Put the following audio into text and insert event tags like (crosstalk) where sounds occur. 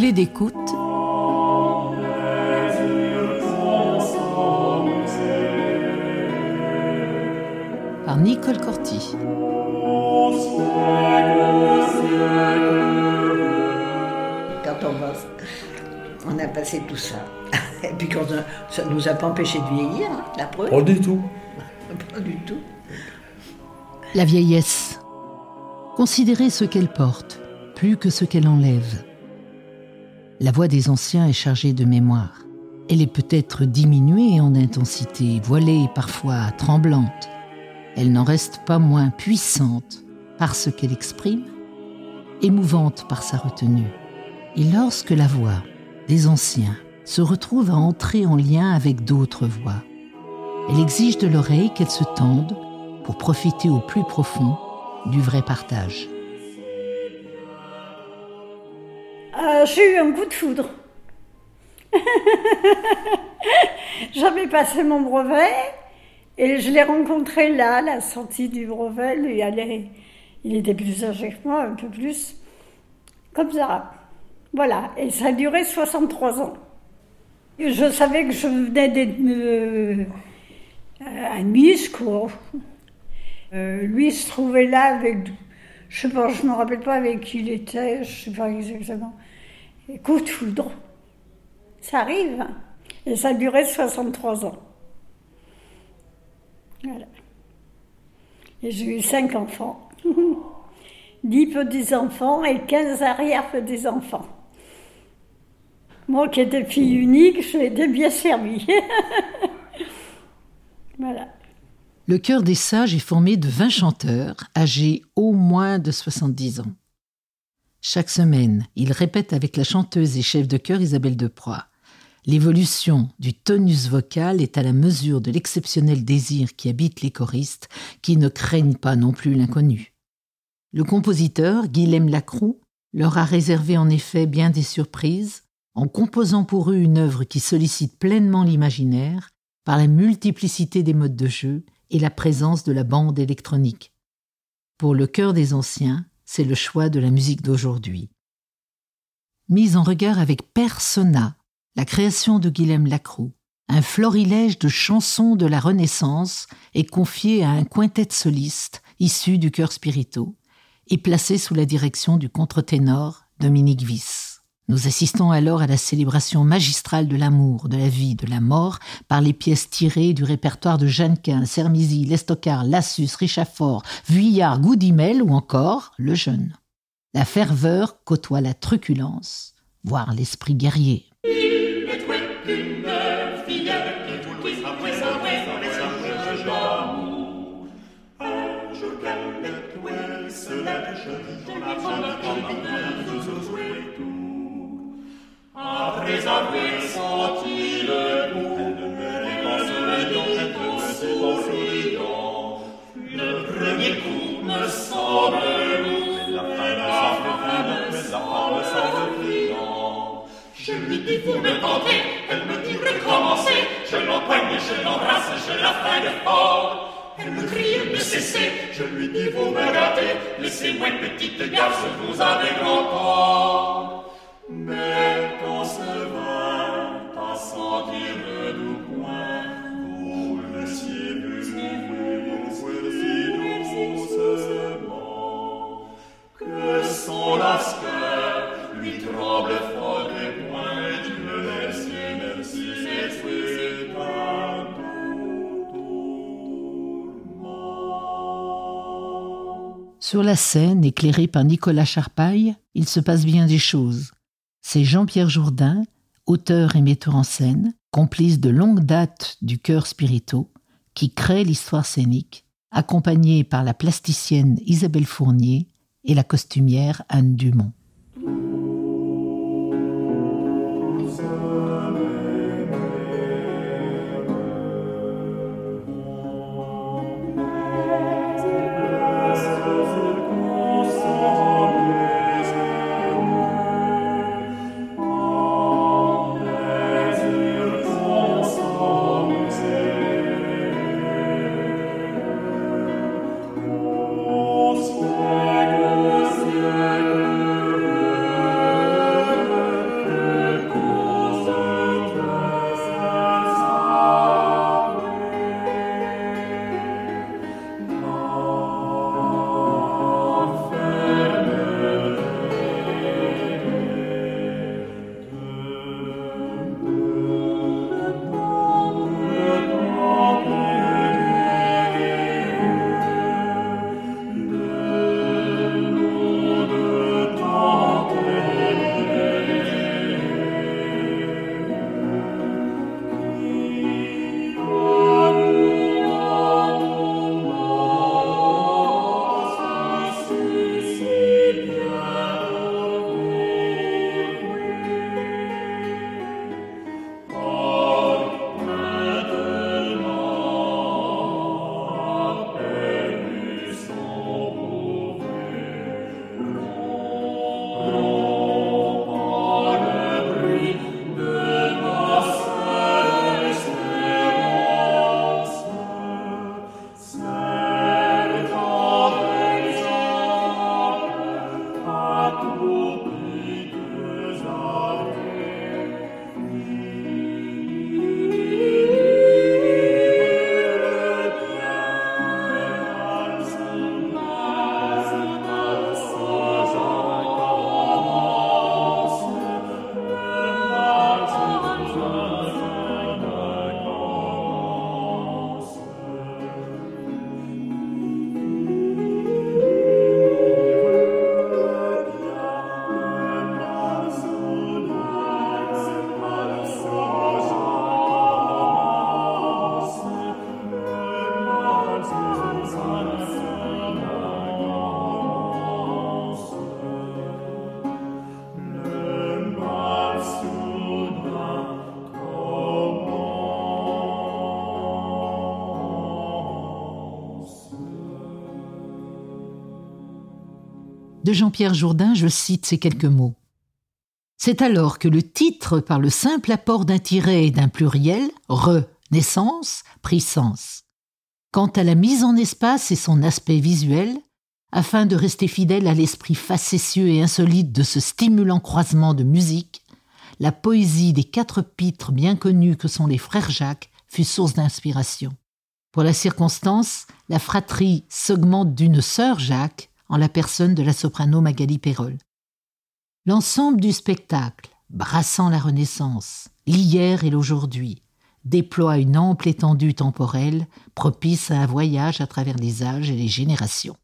clé d'écoute par Nicole Corti. Quand on va, on a passé tout ça. (laughs) Et puis quand on- ça nous a pas empêché de vieillir, hein, la preuve. Pas du tout. (laughs) Pas du tout. La vieillesse. Considérez ce qu'elle porte, plus que ce qu'elle enlève. La voix des anciens est chargée de mémoire. Elle est peut-être diminuée en intensité, voilée parfois tremblante. Elle n'en reste pas moins puissante par ce qu'elle exprime, émouvante par sa retenue. Et lorsque la voix des anciens se retrouve à entrer en lien avec d'autres voix, elle exige de l'oreille qu'elle se tende pour profiter au plus profond du vrai partage. Euh, J'ai eu un coup de foudre. (laughs) J'avais passé mon brevet et je l'ai rencontré là, à la sortie du brevet. Lui, allait- il était plus âgé que moi, un peu plus. Comme ça. Voilà. Et ça a duré 63 ans. Je savais que je venais d'être euh, Nice, quoi. Euh, lui se trouvait là avec, je je me rappelle pas avec qui il était, je sais pas exactement. Coup de. Ça arrive. hein. Et ça a duré 63 ans. Voilà. Et j'ai eu cinq enfants. (laughs) 10 petits-enfants et 15 arrière-petits-enfants. Moi qui étais fille unique, je été bien servie. (laughs) voilà. Le chœur des sages est formé de 20 chanteurs âgés au moins de 70 ans. Chaque semaine, ils répètent avec la chanteuse et chef de chœur Isabelle Deproy. L'évolution du tonus vocal est à la mesure de l'exceptionnel désir qui habite les choristes, qui ne craignent pas non plus l'inconnu. Le compositeur, Guilhem Lacroix, leur a réservé en effet bien des surprises, en composant pour eux une œuvre qui sollicite pleinement l'imaginaire par la multiplicité des modes de jeu et la présence de la bande électronique. Pour le cœur des anciens, c'est le choix de la musique d'aujourd'hui. Mise en regard avec Persona, la création de Guilhem Lacroix, un florilège de chansons de la Renaissance est confié à un quintet soliste issu du chœur spirito et placé sous la direction du contre-ténor Dominique Wyss. Nous assistons alors à la célébration magistrale de l'amour, de la vie, de la mort par les pièces tirées du répertoire de Jeannequin, Sermizy, Lestocard, Lassus, Richafort, Vuillard, Goudimel ou encore Le Jeune. La ferveur côtoie la truculence, voire l'esprit guerrier. Après avoir senti le goût en souriant, le premier coup me semble lourd, la fin me semble criant. Je lui dis vous me tentez, elle me dit recommencer, je l'empoigne, je l'embrasse, je la freine fort. Elle me crie ne cessez, je lui dis vous me gâtez, laissez-moi une petite garce, vous avez grand tort. Mais Sur la scène, éclairée par Nicolas Charpaille, il se passe bien des choses. C'est Jean-Pierre Jourdain, auteur et metteur en scène, complice de longue date du chœur spirito, qui crée l'histoire scénique, accompagné par la plasticienne Isabelle Fournier et la costumière Anne Dumont. De Jean-Pierre Jourdain, je cite ces quelques mots. C'est alors que le titre, par le simple apport d'un tiret et d'un pluriel, renaissance, prit sens. Quant à la mise en espace et son aspect visuel, afin de rester fidèle à l'esprit facétieux et insolite de ce stimulant croisement de musique, la poésie des quatre pitres bien connus que sont les frères Jacques fut source d'inspiration. Pour la circonstance, la fratrie s'augmente d'une sœur Jacques en la personne de la soprano Magali Perrol. L'ensemble du spectacle, brassant la Renaissance, l'hier et l'aujourd'hui, déploie une ample étendue temporelle propice à un voyage à travers les âges et les générations.